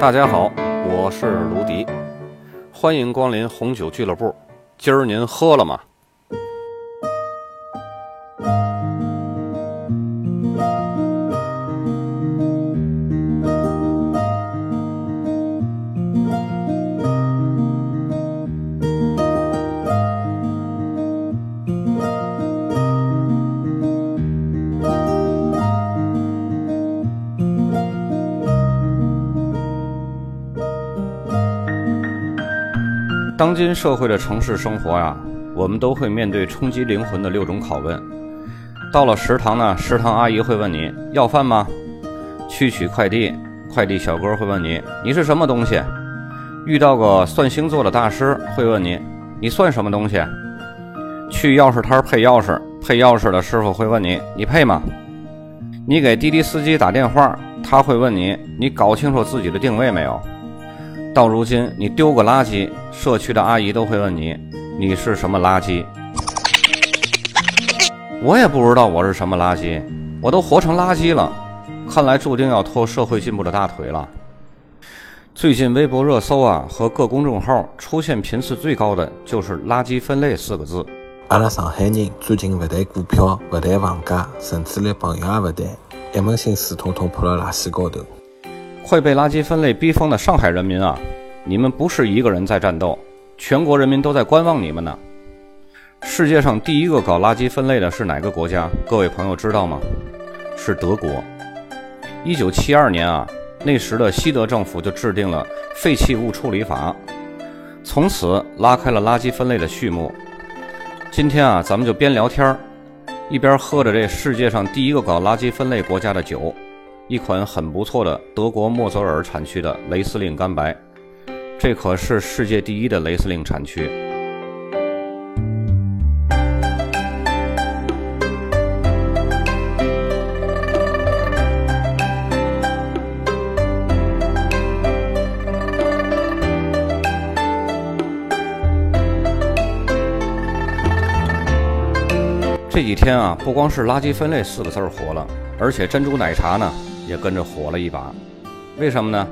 大家好，我是卢迪，欢迎光临红酒俱乐部。今儿您喝了吗？当今社会的城市生活呀，我们都会面对冲击灵魂的六种拷问。到了食堂呢，食堂阿姨会问你要饭吗？去取快递，快递小哥会问你你是什么东西？遇到个算星座的大师会问你你算什么东西？去钥匙摊配钥匙，配钥匙的师傅会问你你配吗？你给滴滴司机打电话，他会问你你搞清楚自己的定位没有？到如今，你丢个垃圾，社区的阿姨都会问你：“你是什么垃圾？”我也不知道我是什么垃圾，我都活成垃圾了，看来注定要拖社会进步的大腿了。最近微博热搜啊和各公众号出现频次最高的就是“垃圾分类”四个字。阿拉上海人最近不谈股票，不谈房价，甚至连朋友也不谈，一门心思统统扑到垃圾高头。会被垃圾分类逼疯的上海人民啊！你们不是一个人在战斗，全国人民都在观望你们呢。世界上第一个搞垃圾分类的是哪个国家？各位朋友知道吗？是德国。一九七二年啊，那时的西德政府就制定了废弃物处理法，从此拉开了垃圾分类的序幕。今天啊，咱们就边聊天儿一边喝着这世界上第一个搞垃圾分类国家的酒。一款很不错的德国莫泽尔产区的雷司令干白，这可是世界第一的雷司令产区。这几天啊，不光是“垃圾分类”四个字火了，而且珍珠奶茶呢。也跟着火了一把，为什么呢？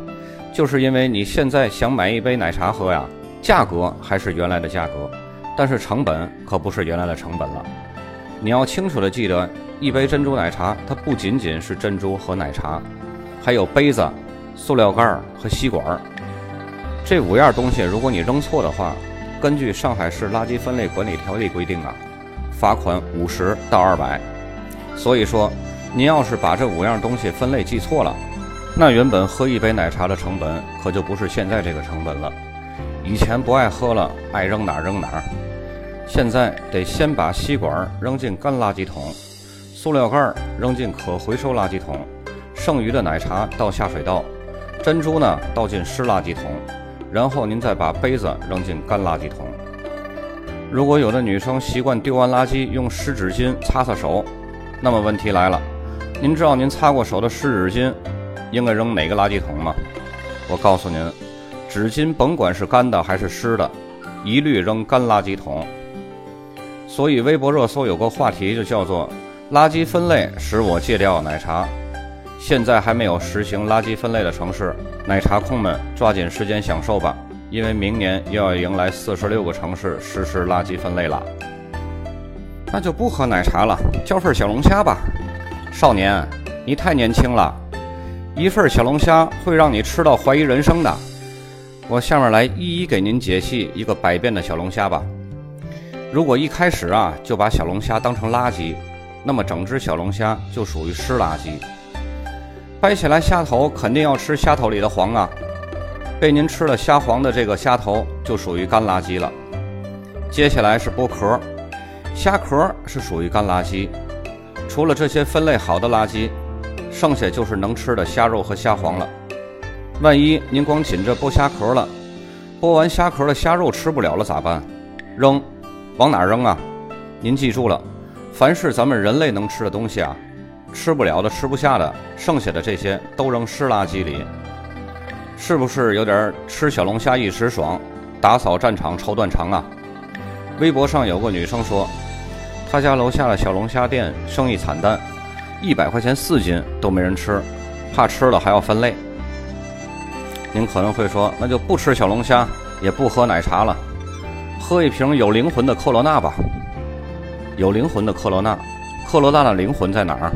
就是因为你现在想买一杯奶茶喝呀，价格还是原来的价格，但是成本可不是原来的成本了。你要清楚的记得，一杯珍珠奶茶它不仅仅是珍珠和奶茶，还有杯子、塑料盖儿和吸管儿这五样东西，如果你扔错的话，根据上海市垃圾分类管理条例规定啊，罚款五十到二百。所以说。您要是把这五样东西分类记错了，那原本喝一杯奶茶的成本可就不是现在这个成本了。以前不爱喝了，爱扔哪扔哪。现在得先把吸管扔进干垃圾桶，塑料盖扔进可回收垃圾桶，剩余的奶茶倒下水道，珍珠呢倒进湿垃圾桶，然后您再把杯子扔进干垃圾桶。如果有的女生习惯丢完垃圾用湿纸巾擦擦手，那么问题来了。您知道您擦过手的湿纸巾应该扔哪个垃圾桶吗？我告诉您，纸巾甭管是干的还是湿的，一律扔干垃圾桶。所以微博热搜有个话题就叫做“垃圾分类使我戒掉奶茶”。现在还没有实行垃圾分类的城市，奶茶控们抓紧时间享受吧，因为明年又要迎来四十六个城市实施垃圾分类了。那就不喝奶茶了，叫份小龙虾吧。少年，你太年轻了，一份小龙虾会让你吃到怀疑人生的。我下面来一一给您解析一个百变的小龙虾吧。如果一开始啊就把小龙虾当成垃圾，那么整只小龙虾就属于湿垃圾。掰起来虾头肯定要吃虾头里的黄啊，被您吃了虾黄的这个虾头就属于干垃圾了。接下来是剥壳，虾壳是属于干垃圾。除了这些分类好的垃圾，剩下就是能吃的虾肉和虾黄了。万一您光紧着剥虾壳了，剥完虾壳的虾肉吃不了了咋办？扔，往哪扔啊？您记住了，凡是咱们人类能吃的东西啊，吃不了的、吃不下的，剩下的这些都扔湿垃圾里。是不是有点吃小龙虾一时爽，打扫战场愁断肠啊？微博上有个女生说。他家楼下的小龙虾店生意惨淡，一百块钱四斤都没人吃，怕吃了还要分类。您可能会说，那就不吃小龙虾，也不喝奶茶了，喝一瓶有灵魂的科罗娜吧。有灵魂的科罗娜，科罗娜的灵魂在哪儿？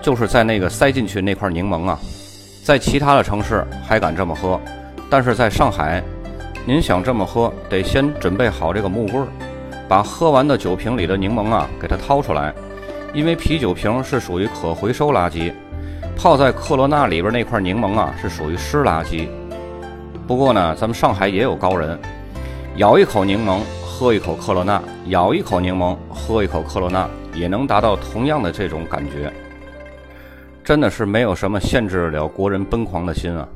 就是在那个塞进去那块柠檬啊。在其他的城市还敢这么喝，但是在上海，您想这么喝，得先准备好这个木棍儿，把喝完的酒瓶里的柠檬啊给它掏出来，因为啤酒瓶是属于可回收垃圾，泡在克罗纳里边那块柠檬啊是属于湿垃圾。不过呢，咱们上海也有高人，咬一口柠檬，喝一口克罗纳；咬一口柠檬，喝一口克罗纳，也能达到同样的这种感觉。真的是没有什么限制了国人奔狂的心啊！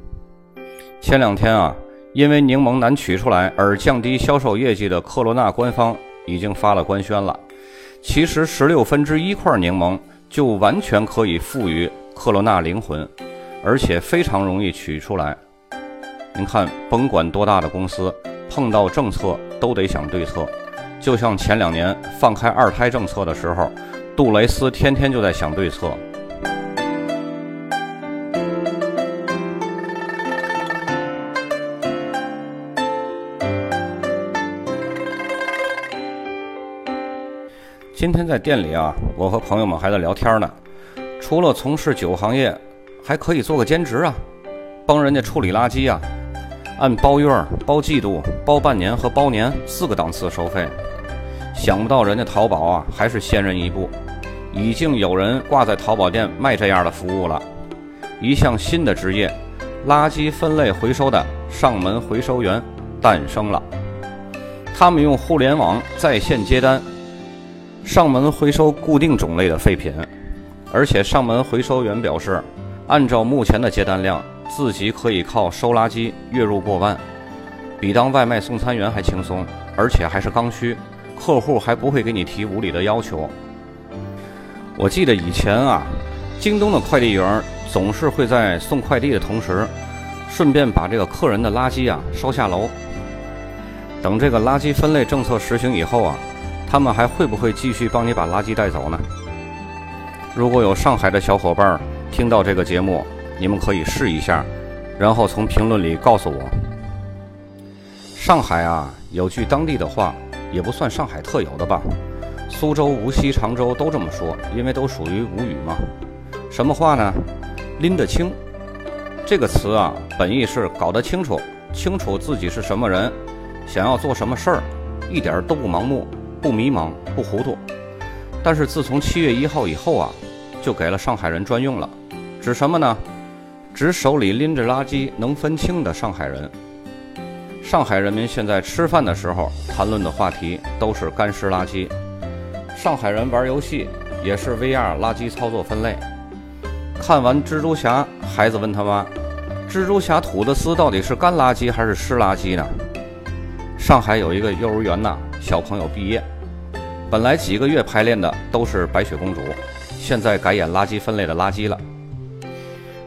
前两天啊，因为柠檬难取出来而降低销售业绩的克罗纳官方已经发了官宣了。其实十六分之一块柠檬就完全可以赋予克罗纳灵魂，而且非常容易取出来。您看，甭管多大的公司，碰到政策都得想对策。就像前两年放开二胎政策的时候，杜蕾斯天天就在想对策。今天在店里啊，我和朋友们还在聊天呢。除了从事酒行业，还可以做个兼职啊，帮人家处理垃圾啊。按包月、包季度、包半年和包年四个档次收费，想不到人家淘宝啊还是先人一步，已经有人挂在淘宝店卖这样的服务了。一项新的职业——垃圾分类回收的上门回收员诞生了。他们用互联网在线接单，上门回收固定种类的废品，而且上门回收员表示，按照目前的接单量。自己可以靠收垃圾月入过万，比当外卖送餐员还轻松，而且还是刚需，客户还不会给你提无理的要求。我记得以前啊，京东的快递员总是会在送快递的同时，顺便把这个客人的垃圾啊收下楼。等这个垃圾分类政策实行以后啊，他们还会不会继续帮你把垃圾带走呢？如果有上海的小伙伴听到这个节目，你们可以试一下，然后从评论里告诉我。上海啊，有句当地的话，也不算上海特有的吧。苏州、无锡、常州都这么说，因为都属于吴语嘛。什么话呢？拎得清。这个词啊，本意是搞得清楚，清楚自己是什么人，想要做什么事儿，一点都不盲目、不迷茫、不糊涂。但是自从七月一号以后啊，就给了上海人专用了，指什么呢？指手里拎着垃圾能分清的上海人。上海人民现在吃饭的时候谈论的话题都是干湿垃圾。上海人玩游戏也是 VR 垃圾操作分类。看完蜘蛛侠，孩子问他妈：“蜘蛛侠吐的丝到底是干垃圾还是湿垃圾呢？”上海有一个幼儿园呐，小朋友毕业，本来几个月排练的都是白雪公主，现在改演垃圾分类的垃圾了。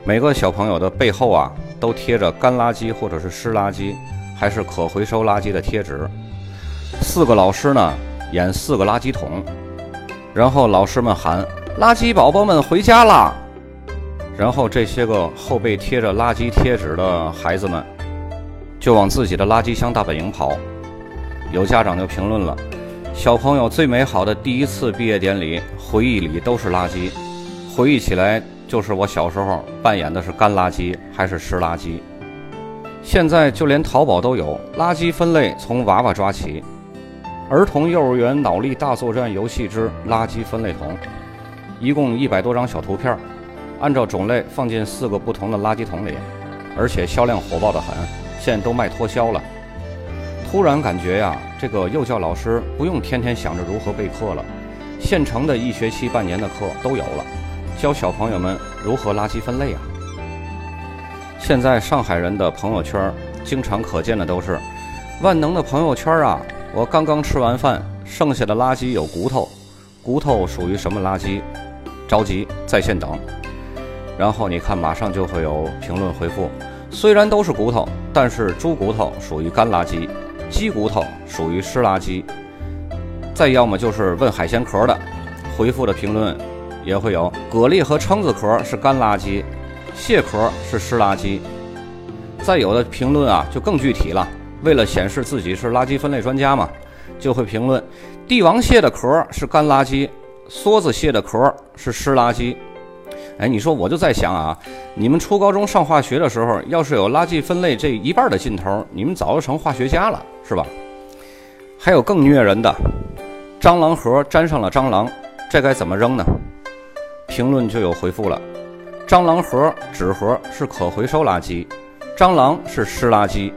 每个小朋友的背后啊，都贴着干垃圾或者是湿垃圾，还是可回收垃圾的贴纸。四个老师呢，演四个垃圾桶，然后老师们喊：“垃圾宝宝们回家啦！”然后这些个后背贴着垃圾贴纸的孩子们，就往自己的垃圾箱大本营跑。有家长就评论了：“小朋友最美好的第一次毕业典礼，回忆里都是垃圾，回忆起来。”就是我小时候扮演的是干垃圾还是湿垃圾？现在就连淘宝都有垃圾分类，从娃娃抓起。儿童幼儿园脑力大作战游戏之垃圾分类桶，一共一百多张小图片，按照种类放进四个不同的垃圾桶里，而且销量火爆的很，现在都卖脱销了。突然感觉呀，这个幼教老师不用天天想着如何备课了，现成的一学期半年的课都有了。教小朋友们如何垃圾分类啊！现在上海人的朋友圈经常可见的都是万能的朋友圈啊！我刚刚吃完饭，剩下的垃圾有骨头，骨头属于什么垃圾？着急，在线等。然后你看，马上就会有评论回复：虽然都是骨头，但是猪骨头属于干垃圾，鸡骨头属于湿垃圾。再要么就是问海鲜壳的，回复的评论。也会有蛤蜊和蛏子壳是干垃圾，蟹壳是湿垃圾。再有的评论啊，就更具体了。为了显示自己是垃圾分类专家嘛，就会评论：帝王蟹的壳是干垃圾，梭子蟹的壳是湿垃圾。哎，你说我就在想啊，你们初高中上化学的时候，要是有垃圾分类这一半的劲头，你们早就成化学家了，是吧？还有更虐人的，蟑螂盒粘上了蟑螂，这该怎么扔呢？评论就有回复了：蟑螂盒、纸盒是可回收垃圾，蟑螂是湿垃圾。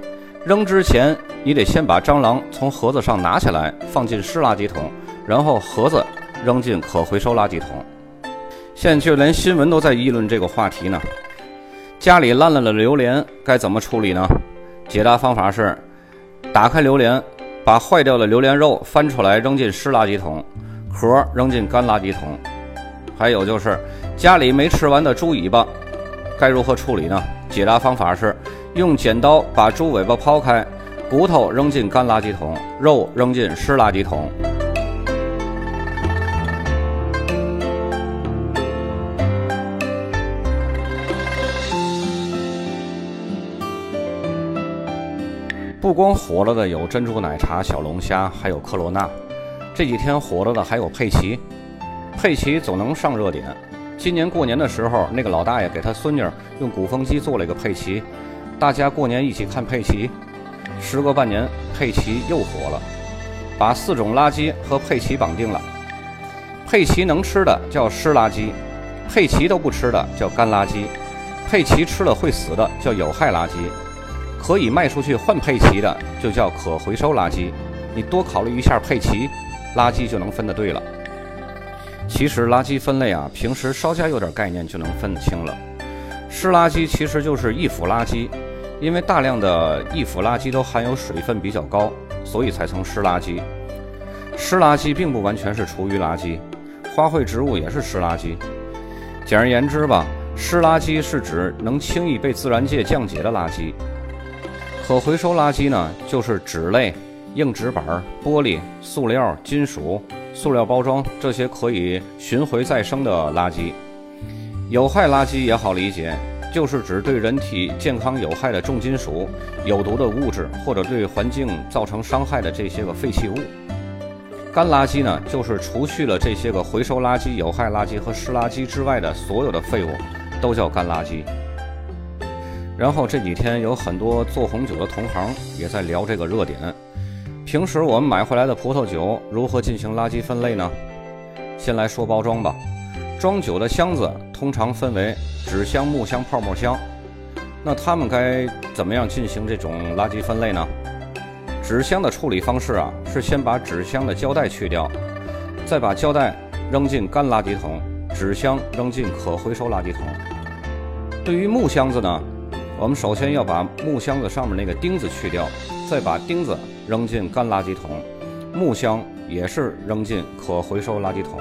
扔之前，你得先把蟑螂从盒子上拿下来，放进湿垃圾桶，然后盒子扔进可回收垃圾桶。现在就连新闻都在议论这个话题呢。家里烂了的榴莲该怎么处理呢？解答方法是：打开榴莲，把坏掉的榴莲肉翻出来扔进湿垃圾桶，壳扔进干垃圾桶。还有就是家里没吃完的猪尾巴该如何处理呢？解答方法是：用剪刀把猪尾巴抛开，骨头扔进干垃圾桶，肉扔进湿垃圾桶。不光火了的有珍珠奶茶、小龙虾，还有科罗娜。这几天火了的还有佩奇。佩奇总能上热点。今年过年的时候，那个老大爷给他孙女用鼓风机做了一个佩奇，大家过年一起看佩奇。时隔半年，佩奇又火了，把四种垃圾和佩奇绑定了。佩奇能吃的叫湿垃圾，佩奇都不吃的叫干垃圾，佩奇吃了会死的叫有害垃圾。可以卖出去换佩奇的，就叫可回收垃圾。你多考虑一下佩奇，垃圾就能分得对了。其实垃圾分类啊，平时稍加有点概念就能分得清了。湿垃圾其实就是易腐垃圾，因为大量的易腐垃圾都含有水分比较高，所以才称湿垃圾。湿垃圾并不完全是厨余垃圾，花卉植物也是湿垃圾。简而言之吧，湿垃圾是指能轻易被自然界降解的垃圾。可回收垃圾呢，就是纸类、硬纸板、玻璃、塑料、金属、塑料包装这些可以循回再生的垃圾。有害垃圾也好理解，就是指对人体健康有害的重金属、有毒的物质或者对环境造成伤害的这些个废弃物。干垃圾呢，就是除去了这些个回收垃圾、有害垃圾和湿垃圾之外的所有的废物，都叫干垃圾。然后这几天有很多做红酒的同行也在聊这个热点。平时我们买回来的葡萄酒如何进行垃圾分类呢？先来说包装吧。装酒的箱子通常分为纸箱、木箱、泡沫箱。那它们该怎么样进行这种垃圾分类呢？纸箱的处理方式啊，是先把纸箱的胶带去掉，再把胶带扔进干垃圾桶，纸箱扔进可回收垃圾桶。对于木箱子呢？我们首先要把木箱子上面那个钉子去掉，再把钉子扔进干垃圾桶，木箱也是扔进可回收垃圾桶。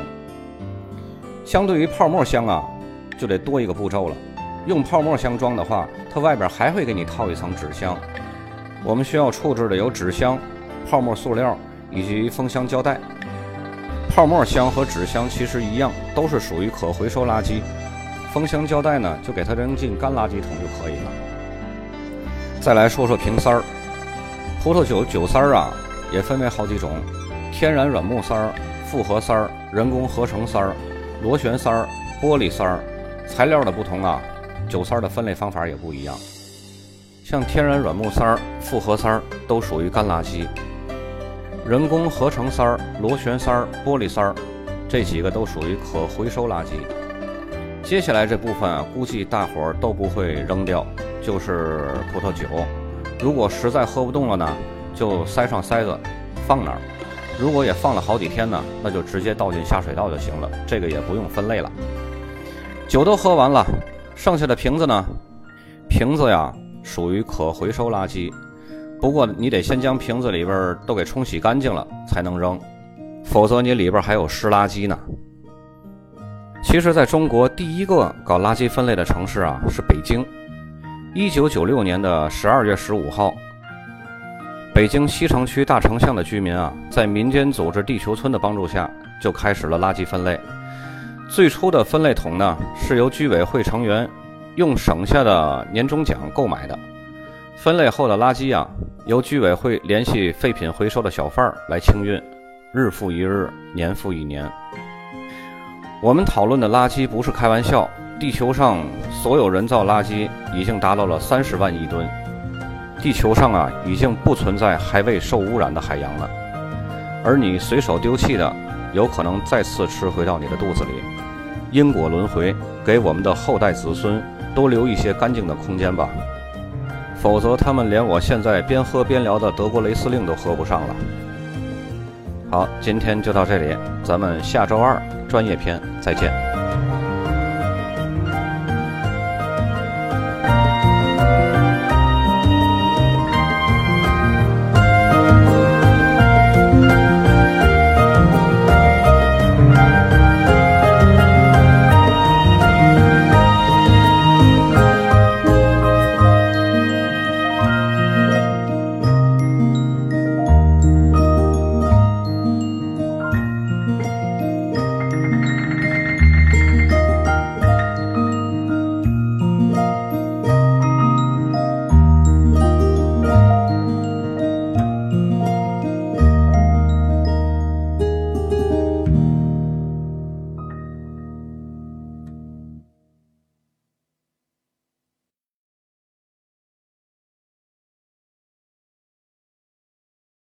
相对于泡沫箱啊，就得多一个步骤了。用泡沫箱装的话，它外边还会给你套一层纸箱。我们需要处置的有纸箱、泡沫塑料以及封箱胶带。泡沫箱和纸箱其实一样，都是属于可回收垃圾。封箱胶带呢，就给它扔进干垃圾桶就可以了。再来说说瓶塞儿，葡萄酒酒塞儿啊，也分为好几种：天然软木塞儿、复合塞儿、人工合成塞儿、螺旋塞儿、玻璃塞儿。材料的不同啊，酒塞儿的分类方法也不一样。像天然软木塞儿、复合塞儿都属于干垃圾；人工合成塞儿、螺旋塞儿、玻璃塞儿这几个都属于可回收垃圾。接下来这部分，估计大伙儿都不会扔掉，就是葡萄酒。如果实在喝不动了呢，就塞上塞子，放那儿。如果也放了好几天呢，那就直接倒进下水道就行了，这个也不用分类了。酒都喝完了，剩下的瓶子呢？瓶子呀，属于可回收垃圾，不过你得先将瓶子里边都给冲洗干净了才能扔，否则你里边还有湿垃圾呢。其实，在中国第一个搞垃圾分类的城市啊，是北京。一九九六年的十二月十五号，北京西城区大城巷的居民啊，在民间组织“地球村”的帮助下，就开始了垃圾分类。最初的分类桶呢，是由居委会成员用省下的年终奖购买的。分类后的垃圾啊，由居委会联系废品回收的小贩儿来清运，日复一日，年复一年。我们讨论的垃圾不是开玩笑，地球上所有人造垃圾已经达到了三十万亿吨，地球上啊已经不存在还未受污染的海洋了，而你随手丢弃的，有可能再次吃回到你的肚子里，因果轮回，给我们的后代子孙多留一些干净的空间吧。否则，他们连我现在边喝边聊的德国雷司令都喝不上了。好，今天就到这里，咱们下周二专业篇再见。